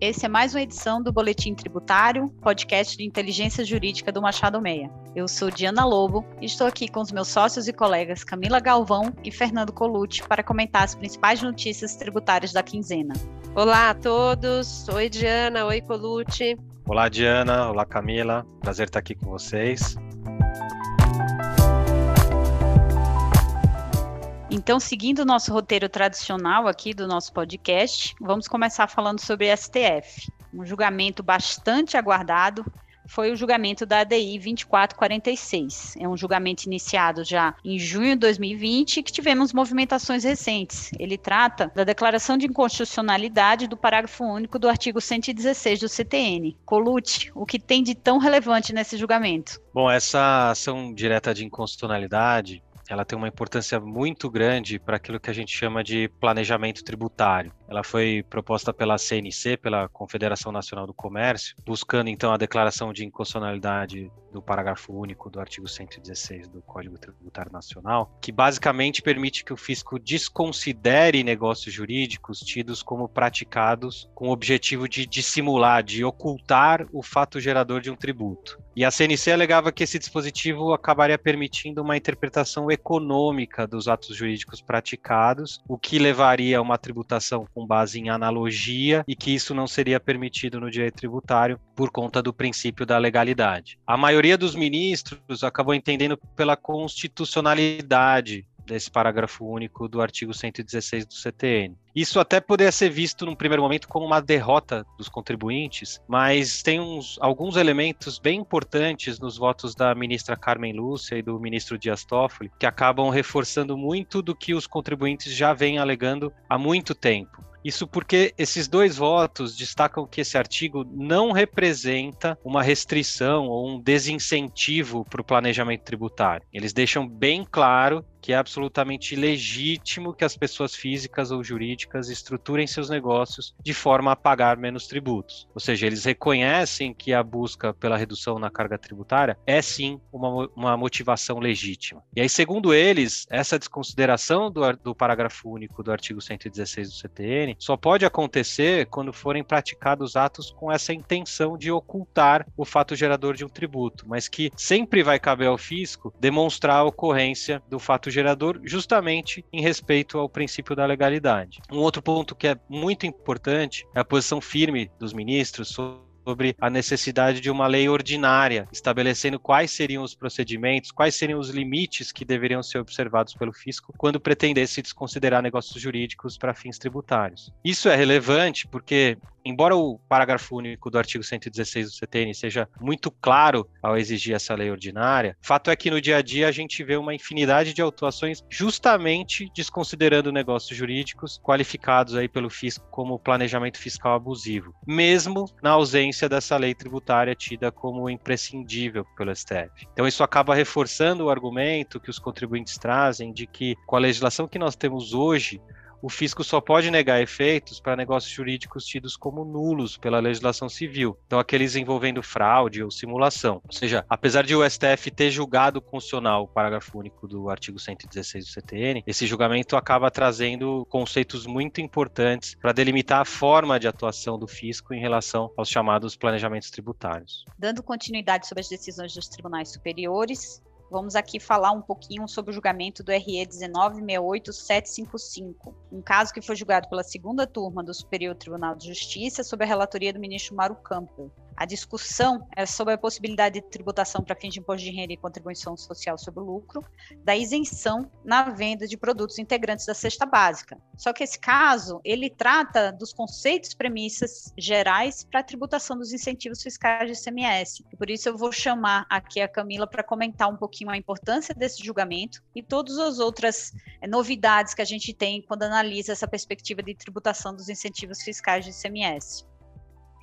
Esse é mais uma edição do Boletim Tributário, podcast de inteligência jurídica do Machado Meia. Eu sou Diana Lobo e estou aqui com os meus sócios e colegas Camila Galvão e Fernando Colucci para comentar as principais notícias tributárias da quinzena. Olá a todos. Oi, Diana. Oi, Colucci. Olá, Diana. Olá, Camila. Prazer estar aqui com vocês. Então, seguindo o nosso roteiro tradicional aqui do nosso podcast, vamos começar falando sobre STF. Um julgamento bastante aguardado foi o julgamento da ADI 2446. É um julgamento iniciado já em junho de 2020 que tivemos movimentações recentes. Ele trata da declaração de inconstitucionalidade do parágrafo único do artigo 116 do CTN. Colute, o que tem de tão relevante nesse julgamento? Bom, essa ação direta de inconstitucionalidade ela tem uma importância muito grande para aquilo que a gente chama de planejamento tributário. Ela foi proposta pela CNC, pela Confederação Nacional do Comércio, buscando então a declaração de inconstitucionalidade do parágrafo único do artigo 116 do Código Tributário Nacional, que basicamente permite que o fisco desconsidere negócios jurídicos tidos como praticados com o objetivo de dissimular, de ocultar o fato gerador de um tributo. E a CNC alegava que esse dispositivo acabaria permitindo uma interpretação econômica dos atos jurídicos praticados, o que levaria a uma tributação com base em analogia e que isso não seria permitido no direito tributário por conta do princípio da legalidade. A maioria dos ministros acabou entendendo pela constitucionalidade desse parágrafo único do artigo 116 do CTN. Isso até poderia ser visto num primeiro momento como uma derrota dos contribuintes, mas tem uns, alguns elementos bem importantes nos votos da ministra Carmen Lúcia e do ministro Dias Toffoli que acabam reforçando muito do que os contribuintes já vêm alegando há muito tempo. Isso porque esses dois votos destacam que esse artigo não representa uma restrição ou um desincentivo para o planejamento tributário. Eles deixam bem claro que é absolutamente legítimo que as pessoas físicas ou jurídicas estruturem seus negócios de forma a pagar menos tributos. Ou seja, eles reconhecem que a busca pela redução na carga tributária é sim uma, uma motivação legítima. E aí, segundo eles, essa desconsideração do, do parágrafo único do artigo 116 do CTN só pode acontecer quando forem praticados atos com essa intenção de ocultar o fato gerador de um tributo, mas que sempre vai caber ao fisco demonstrar a ocorrência do fato gerador, justamente em respeito ao princípio da legalidade. Um outro ponto que é muito importante é a posição firme dos ministros sobre a necessidade de uma lei ordinária, estabelecendo quais seriam os procedimentos, quais seriam os limites que deveriam ser observados pelo fisco quando pretendesse desconsiderar negócios jurídicos para fins tributários. Isso é relevante porque embora o parágrafo único do artigo 116 do CTN seja muito claro ao exigir essa lei ordinária, fato é que no dia a dia a gente vê uma infinidade de autuações justamente desconsiderando negócios jurídicos qualificados aí pelo fisco como planejamento fiscal abusivo, mesmo na ausência dessa lei tributária tida como imprescindível pelo STF. Então isso acaba reforçando o argumento que os contribuintes trazem de que com a legislação que nós temos hoje, o fisco só pode negar efeitos para negócios jurídicos tidos como nulos pela legislação civil, então aqueles envolvendo fraude ou simulação. Ou seja, apesar de o STF ter julgado constitucional o parágrafo único do artigo 116 do CTN, esse julgamento acaba trazendo conceitos muito importantes para delimitar a forma de atuação do fisco em relação aos chamados planejamentos tributários. Dando continuidade sobre as decisões dos tribunais superiores, Vamos aqui falar um pouquinho sobre o julgamento do RE 1968755, um caso que foi julgado pela segunda turma do Superior Tribunal de Justiça sob a relatoria do ministro Mauro Campbell. A discussão é sobre a possibilidade de tributação para fins de imposto de renda e contribuição social sobre o lucro, da isenção na venda de produtos integrantes da cesta básica. Só que esse caso, ele trata dos conceitos, premissas gerais para a tributação dos incentivos fiscais de ICMS. Por isso eu vou chamar aqui a Camila para comentar um pouquinho a importância desse julgamento e todas as outras é, novidades que a gente tem quando analisa essa perspectiva de tributação dos incentivos fiscais de ICMS.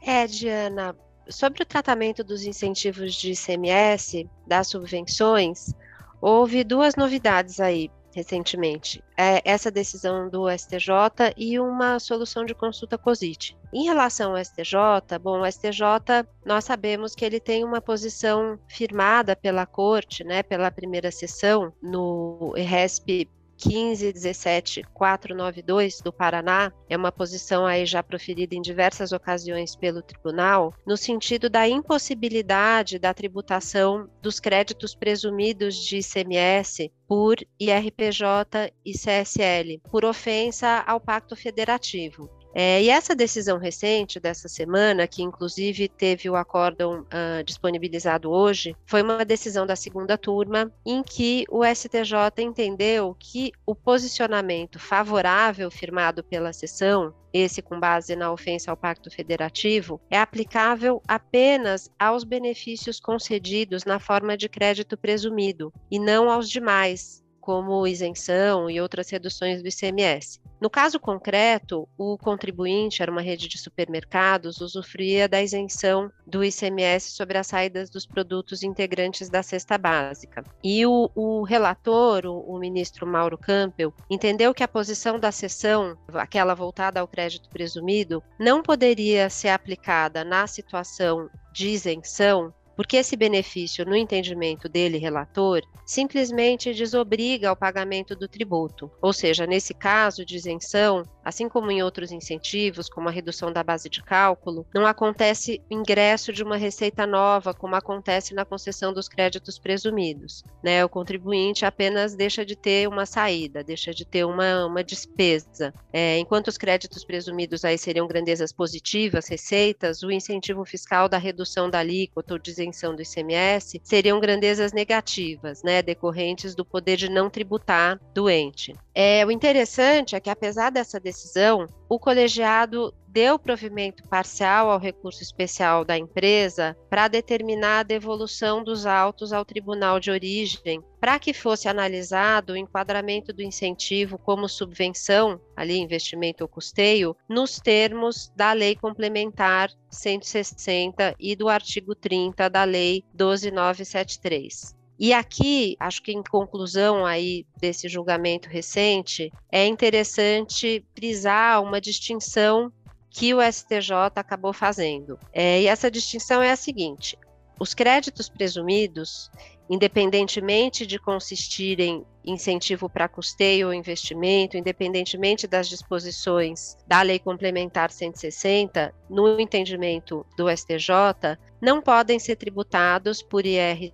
É, Diana, sobre o tratamento dos incentivos de ICMS, das subvenções, houve duas novidades aí recentemente. É essa decisão do STJ e uma solução de consulta COSIT. Em relação ao STJ, bom, o STJ, nós sabemos que ele tem uma posição firmada pela corte, né, pela primeira sessão no RESP 1517492 do Paraná é uma posição aí já proferida em diversas ocasiões pelo tribunal, no sentido da impossibilidade da tributação dos créditos presumidos de ICMS por IRPJ e CSL, por ofensa ao Pacto Federativo. É, e essa decisão recente dessa semana, que inclusive teve o acórdão uh, disponibilizado hoje, foi uma decisão da segunda turma em que o STJ entendeu que o posicionamento favorável firmado pela sessão esse com base na ofensa ao Pacto Federativo, é aplicável apenas aos benefícios concedidos na forma de crédito presumido e não aos demais, como isenção e outras reduções do ICMS. No caso concreto, o contribuinte, era uma rede de supermercados, usufruía da isenção do ICMS sobre as saídas dos produtos integrantes da cesta básica. E o, o relator, o, o, ministro Mauro Campbell, entendeu que a posição da sessão, aquela voltada ao crédito presumido, não poderia ser aplicada na situação de isenção porque esse benefício, no entendimento dele, relator, simplesmente desobriga ao pagamento do tributo. Ou seja, nesse caso de isenção, assim como em outros incentivos, como a redução da base de cálculo, não acontece ingresso de uma receita nova, como acontece na concessão dos créditos presumidos. Né? O contribuinte apenas deixa de ter uma saída, deixa de ter uma, uma despesa. É, enquanto os créditos presumidos aí seriam grandezas positivas, receitas, o incentivo fiscal da redução da alíquota ou de isenção do ICMS seriam grandezas negativas, né, decorrentes do poder de não tributar do ente. É, o interessante é que, apesar dessa decisão, o colegiado deu provimento parcial ao recurso especial da empresa para determinar a devolução dos autos ao tribunal de origem, para que fosse analisado o enquadramento do incentivo como subvenção, ali investimento ou custeio, nos termos da Lei Complementar 160 e do artigo 30 da Lei 12973. E aqui, acho que em conclusão aí desse julgamento recente, é interessante frisar uma distinção que o STJ acabou fazendo. É, e essa distinção é a seguinte: os créditos presumidos, independentemente de consistirem em incentivo para custeio ou investimento, independentemente das disposições da Lei Complementar 160, no entendimento do STJ, não podem ser tributados por IR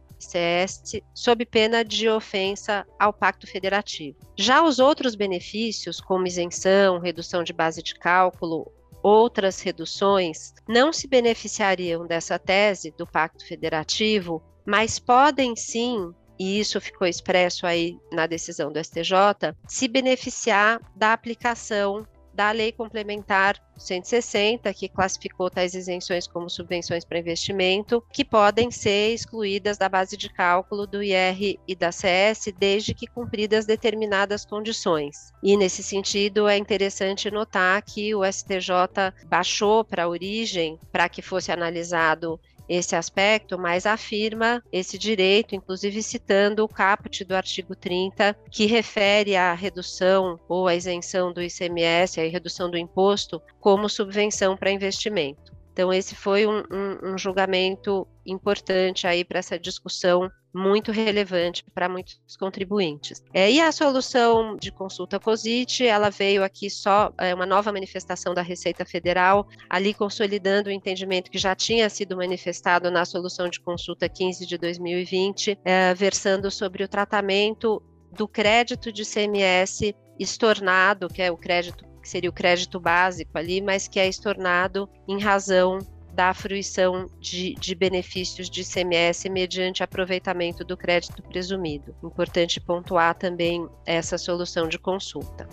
sob pena de ofensa ao Pacto Federativo. Já os outros benefícios, como isenção, redução de base de cálculo, outras reduções, não se beneficiariam dessa tese do Pacto Federativo, mas podem sim e isso ficou expresso aí na decisão do STJ, se beneficiar da aplicação da Lei Complementar 160, que classificou tais isenções como subvenções para investimento, que podem ser excluídas da base de cálculo do IR e da CS, desde que cumpridas determinadas condições. E, nesse sentido, é interessante notar que o STJ baixou para a origem para que fosse analisado esse aspecto, mas afirma esse direito, inclusive citando o caput do artigo 30, que refere à redução ou à isenção do ICMS, a redução do imposto, como subvenção para investimento. Então, esse foi um, um, um julgamento importante aí para essa discussão muito relevante para muitos contribuintes. É, e a solução de consulta COSIT, ela veio aqui só é, uma nova manifestação da Receita Federal, ali consolidando o entendimento que já tinha sido manifestado na solução de consulta 15 de 2020, é, versando sobre o tratamento do crédito de CMS estornado, que é o crédito que seria o crédito básico ali, mas que é estornado em razão da fruição de, de, benefícios de ICMS mediante aproveitamento do crédito presumido. Importante pontuar também essa solução de consulta.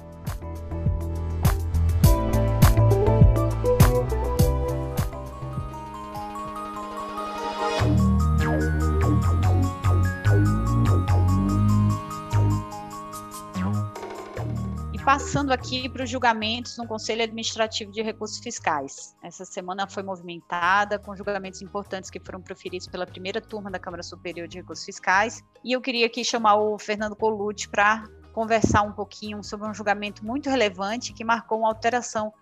Passando aqui para os julgamentos no Conselho Administrativo de Recursos Fiscais. Essa semana foi movimentada com julgamentos importantes que foram proferidos pela primeira turma da Câmara Superior de Recursos Fiscais. E eu queria aqui chamar o Fernando Colucci para conversar um pouquinho sobre um julgamento muito relevante que marcou uma alteração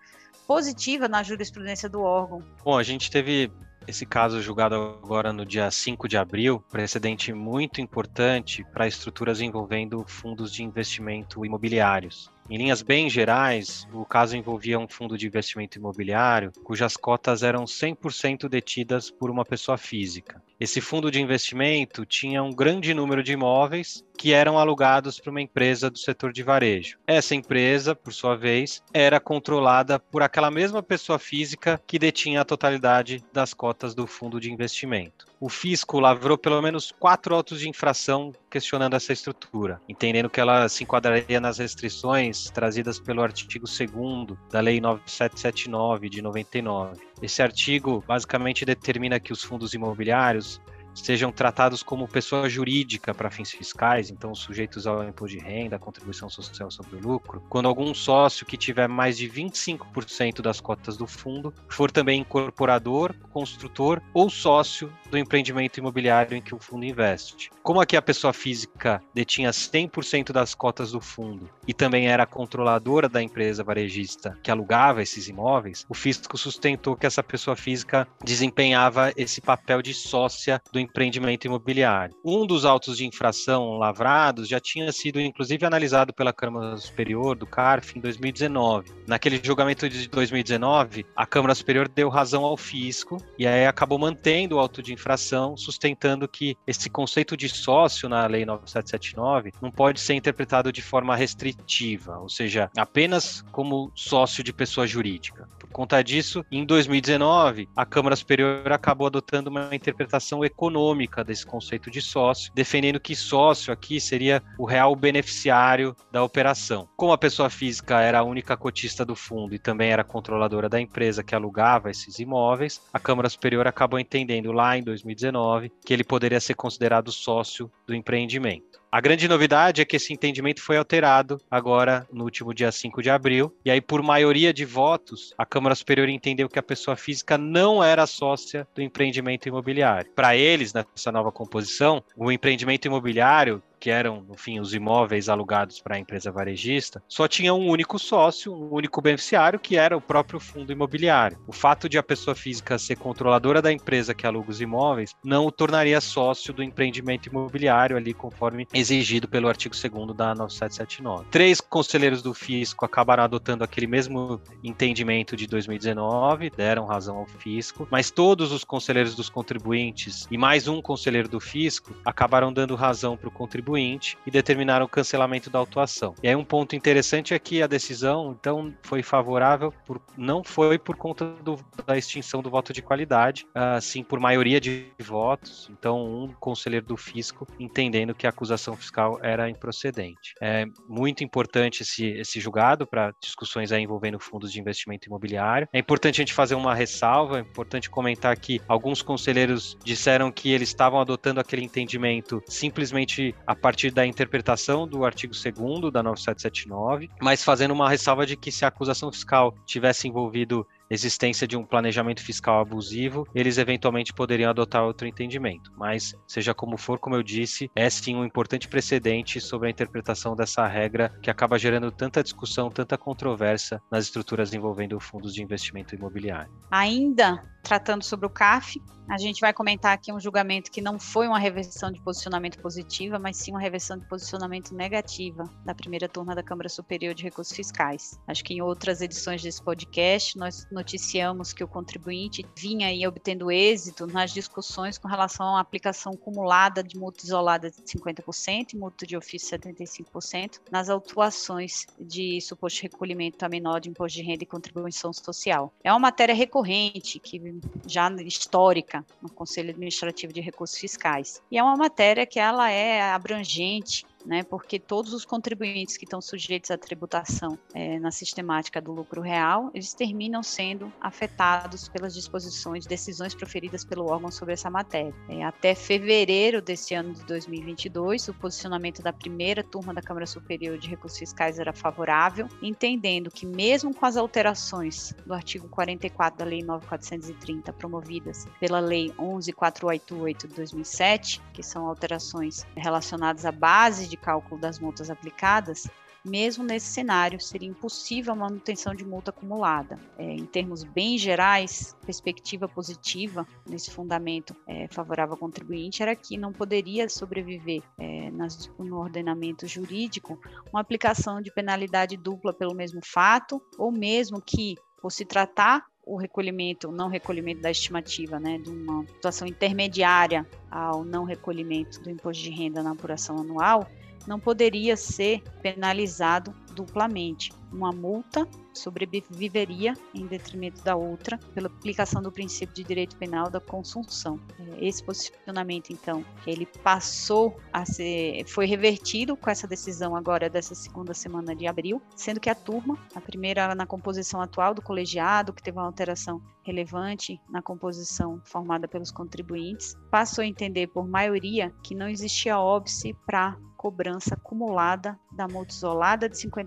positiva na jurisprudência do órgão. Bom, a gente teve esse caso julgado agora no dia 5 de abril, precedente muito importante para estruturas envolvendo fundos de investimento imobiliários. Em linhas bem gerais, o caso envolvia um fundo de investimento imobiliário cujas cotas eram 100% detidas por uma pessoa física. Esse fundo de investimento tinha um grande número de imóveis que eram alugados para uma empresa do setor de varejo. Essa empresa, por sua vez, era controlada por aquela mesma pessoa física que detinha a totalidade das cotas do fundo de investimento. O fisco lavrou pelo menos quatro autos de infração questionando essa estrutura, entendendo que ela se enquadraria nas restrições trazidas pelo artigo 2 da Lei 9779 de 99. Esse artigo basicamente determina que os fundos imobiliários sejam tratados como pessoa jurídica para fins fiscais, então sujeitos ao imposto de renda, contribuição social sobre o lucro, quando algum sócio que tiver mais de 25% das cotas do fundo for também incorporador, construtor ou sócio do empreendimento imobiliário em que o fundo investe. Como aqui a pessoa física detinha 100% das cotas do fundo e também era controladora da empresa varejista que alugava esses imóveis, o fisco sustentou que essa pessoa física desempenhava esse papel de sócia do empreendimento imobiliário. Um dos autos de infração lavrados já tinha sido, inclusive, analisado pela Câmara Superior do CARF em 2019. Naquele julgamento de 2019, a Câmara Superior deu razão ao fisco e aí acabou mantendo o auto de infração, sustentando que esse conceito de sócio na Lei 9779 não pode ser interpretado de forma restritiva, ou seja, apenas como sócio de pessoa jurídica. Por conta disso, em 2019, a Câmara Superior acabou adotando uma interpretação econômica desse conceito de sócio, defendendo que sócio aqui seria o real beneficiário da operação. Como a pessoa física era a única cotista do fundo e também era controladora da empresa que alugava esses imóveis, a Câmara Superior acabou entendendo lá em 2019 que ele poderia ser considerado sócio do empreendimento. A grande novidade é que esse entendimento foi alterado agora no último dia 5 de abril, e aí, por maioria de votos, a Câmara Superior entendeu que a pessoa física não era sócia do empreendimento imobiliário. Para eles, nessa nova composição, o empreendimento imobiliário que eram, enfim, os imóveis alugados para a empresa varejista, só tinha um único sócio, um único beneficiário, que era o próprio fundo imobiliário. O fato de a pessoa física ser controladora da empresa que aluga os imóveis não o tornaria sócio do empreendimento imobiliário ali conforme exigido pelo artigo 2 da 9779. Três conselheiros do fisco acabaram adotando aquele mesmo entendimento de 2019, deram razão ao fisco, mas todos os conselheiros dos contribuintes e mais um conselheiro do fisco acabaram dando razão para o contribuinte contribuinte e determinaram o cancelamento da autuação. E aí um ponto interessante é que a decisão, então, foi favorável, por, não foi por conta do, da extinção do voto de qualidade, assim por maioria de votos. Então, um conselheiro do fisco entendendo que a acusação fiscal era improcedente. É muito importante esse, esse julgado para discussões aí envolvendo fundos de investimento imobiliário. É importante a gente fazer uma ressalva, é importante comentar que alguns conselheiros disseram que eles estavam adotando aquele entendimento simplesmente a partir da interpretação do artigo 2 da 9779, mas fazendo uma ressalva de que se a acusação fiscal tivesse envolvido existência de um planejamento fiscal abusivo, eles eventualmente poderiam adotar outro entendimento. Mas, seja como for, como eu disse, é sim um importante precedente sobre a interpretação dessa regra que acaba gerando tanta discussão, tanta controvérsia nas estruturas envolvendo fundos de investimento imobiliário. Ainda tratando sobre o CAF, a gente vai comentar aqui um julgamento que não foi uma reversão de posicionamento positiva, mas sim uma reversão de posicionamento negativa da primeira turma da Câmara Superior de Recursos Fiscais. Acho que em outras edições desse podcast nós noticiamos que o contribuinte vinha aí obtendo êxito nas discussões com relação à aplicação cumulada de multa isolada de 50% e multa de ofício 75% nas autuações de suposto recolhimento a menor de imposto de renda e contribuição social. É uma matéria recorrente, que já histórica no Conselho Administrativo de Recursos Fiscais. E é uma matéria que ela é abrangente né, porque todos os contribuintes que estão sujeitos à tributação é, na sistemática do lucro real, eles terminam sendo afetados pelas disposições, decisões proferidas pelo órgão sobre essa matéria. É, até fevereiro desse ano de 2022, o posicionamento da primeira turma da Câmara Superior de Recursos Fiscais era favorável, entendendo que mesmo com as alterações do artigo 44 da Lei 9430 promovidas pela Lei 11488 de 2007, que são alterações relacionadas à base de cálculo das multas aplicadas, mesmo nesse cenário, seria impossível a manutenção de multa acumulada. É, em termos bem gerais, perspectiva positiva nesse fundamento é, favorável ao contribuinte era que não poderia sobreviver é, nas, no ordenamento jurídico uma aplicação de penalidade dupla pelo mesmo fato, ou mesmo que, por se tratar o recolhimento, o não recolhimento da estimativa, né, de uma situação intermediária ao não recolhimento do imposto de renda na apuração anual, não poderia ser penalizado duplamente. Uma multa sobreviveria em detrimento da outra pela aplicação do princípio de direito penal da consunção. É, esse posicionamento, então, ele passou a ser, foi revertido com essa decisão agora dessa segunda semana de abril, sendo que a turma, a primeira na composição atual do colegiado, que teve uma alteração relevante na composição formada pelos contribuintes, passou a entender por maioria que não existia óbice para cobrança acumulada da multa isolada de 50%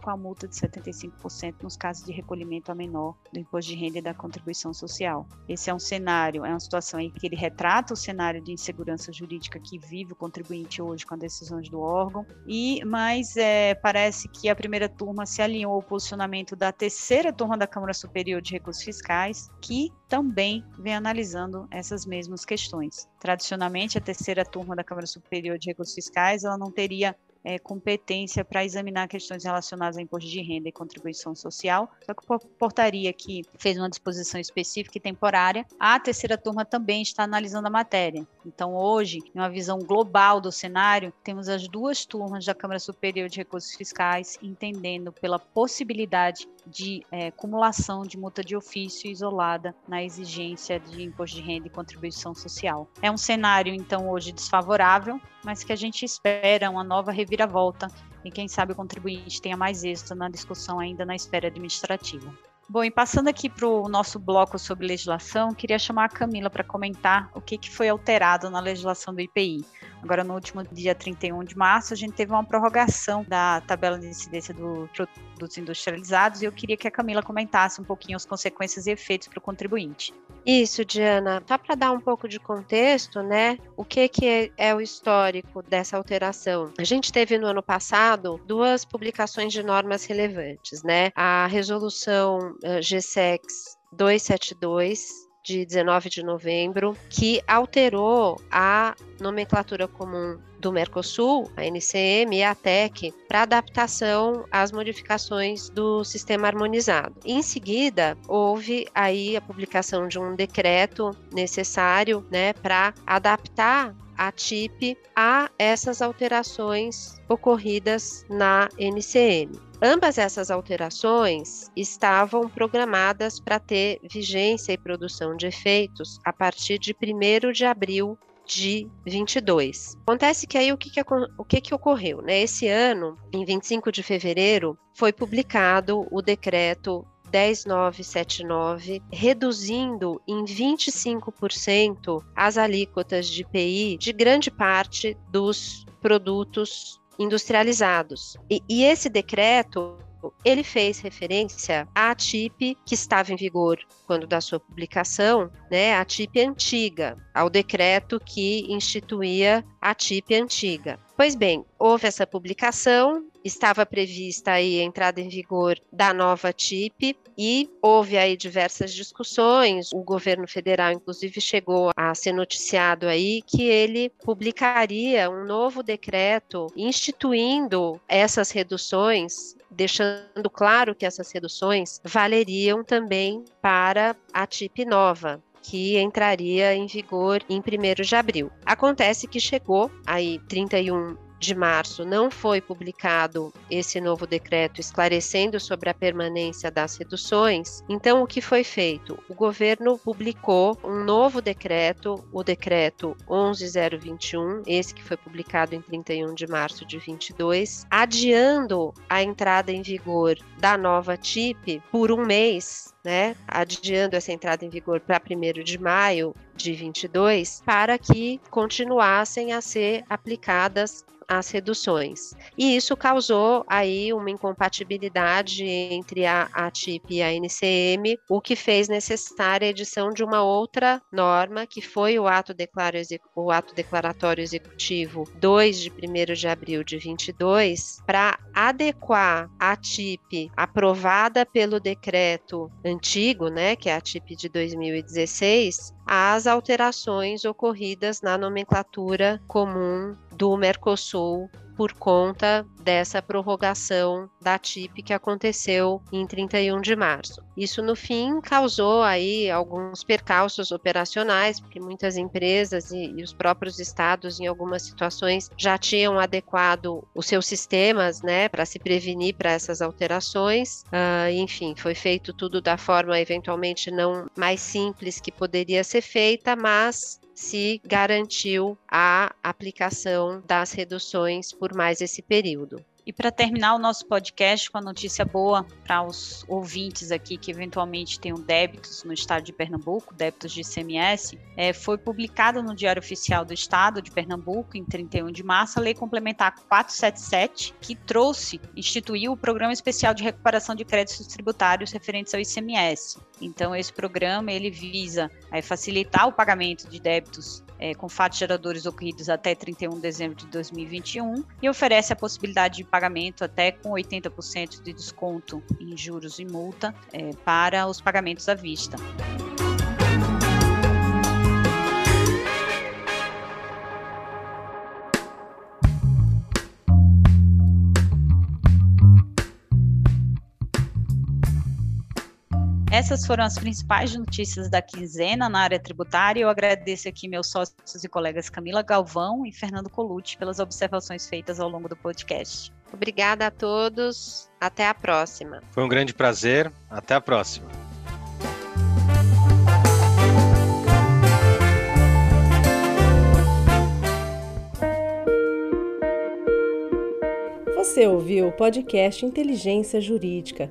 com a multa de 75% nos casos de recolhimento a menor do imposto de renda e da contribuição social. Esse é um cenário, é uma situação em que ele retrata o cenário de insegurança jurídica que vive o contribuinte hoje com as decisões do órgão, e mas é, parece que a primeira turma se alinhou ao posicionamento da terceira turma da Câmara Superior de Recursos Fiscais, que também vem analisando essas mesmas questões. Tradicionalmente, a terceira turma da Câmara Superior de Recursos Fiscais ela não teria é, competência para examinar questões relacionadas a imposto de renda e contribuição social, só que a portaria que fez uma disposição específica e temporária, a terceira turma também está analisando a matéria. Então, hoje, em uma visão global do cenário, temos as duas turmas da Câmara Superior de Recursos Fiscais entendendo pela possibilidade de é, acumulação de multa de ofício isolada na exigência de imposto de renda e contribuição social. É um cenário, então, hoje desfavorável, mas que a gente espera uma nova reviravolta e quem sabe o contribuinte tenha mais êxito na discussão ainda na esfera administrativa. Bom, e passando aqui para o nosso bloco sobre legislação, queria chamar a Camila para comentar o que, que foi alterado na legislação do IPI. Agora, no último dia 31 de março, a gente teve uma prorrogação da tabela de incidência dos produtos industrializados e eu queria que a Camila comentasse um pouquinho as consequências e efeitos para o contribuinte. Isso, Diana. Só para dar um pouco de contexto, né? O que, que é, é, o histórico dessa alteração? A gente teve no ano passado duas publicações de normas relevantes, né? A resolução uh, GSEX 272 de 19 de novembro, que alterou a nomenclatura comum do Mercosul, a NCM e a TEC, para adaptação às modificações do sistema harmonizado. Em seguida, houve aí a publicação de um decreto necessário, né, para adaptar a TIP a essas alterações ocorridas na NCM. Ambas essas alterações estavam programadas para ter vigência e produção de efeitos a partir de 1 de abril de 22. Acontece que aí o que, que, o que, que ocorreu? Né? Esse ano, em 25 de fevereiro, foi publicado o decreto 10979, reduzindo em 25% as alíquotas de IPI de grande parte dos produtos industrializados. E, e esse decreto ele fez referência à TIP que estava em vigor quando da sua publicação, né, a TIP antiga, ao decreto que instituía a TIP antiga. Pois bem, houve essa publicação, estava prevista aí a entrada em vigor da nova TIP e houve aí diversas discussões. O governo federal, inclusive, chegou a ser noticiado aí que ele publicaria um novo decreto instituindo essas reduções deixando claro que essas reduções valeriam também para a TIP nova, que entraria em vigor em 1 de abril. Acontece que chegou aí 31 de março não foi publicado esse novo decreto esclarecendo sobre a permanência das reduções, então o que foi feito? O governo publicou um novo decreto, o decreto 11021, esse que foi publicado em 31 de março de 22, adiando a entrada em vigor da nova TIP por um mês, né, adiando essa entrada em vigor para 1 de maio de 22, para que continuassem a ser aplicadas as reduções. E isso causou aí uma incompatibilidade entre a, a TIP e a NCM, o que fez necessária a edição de uma outra norma, que foi o ato, declaro, o ato declaratório executivo 2 de 1 de abril de 22, para adequar a TIP aprovada pelo decreto antigo, né, que é a TIP de 2016, às alterações ocorridas na nomenclatura comum do Mercosul por conta dessa prorrogação da TIP que aconteceu em 31 de março. Isso no fim causou aí alguns percalços operacionais, porque muitas empresas e, e os próprios estados em algumas situações já tinham adequado os seus sistemas, né, para se prevenir para essas alterações. Uh, enfim, foi feito tudo da forma eventualmente não mais simples que poderia ser feita, mas se garantiu a aplicação das reduções por mais esse período. E para terminar o nosso podcast com a notícia boa para os ouvintes aqui que eventualmente tenham débitos no estado de Pernambuco, débitos de ICMS, é, foi publicada no Diário Oficial do Estado de Pernambuco, em 31 de março, a Lei Complementar 477, que trouxe, instituiu o Programa Especial de Recuperação de Créditos Tributários referentes ao ICMS. Então, esse programa ele visa é, facilitar o pagamento de débitos é, com fatos geradores ocorridos até 31 de dezembro de 2021 e oferece a possibilidade de pagamento até com 80% de desconto em juros e multa é, para os pagamentos à vista. Essas foram as principais notícias da quinzena na área tributária. Eu agradeço aqui meus sócios e colegas Camila Galvão e Fernando Colucci pelas observações feitas ao longo do podcast. Obrigada a todos. Até a próxima. Foi um grande prazer. Até a próxima. Você ouviu o podcast Inteligência Jurídica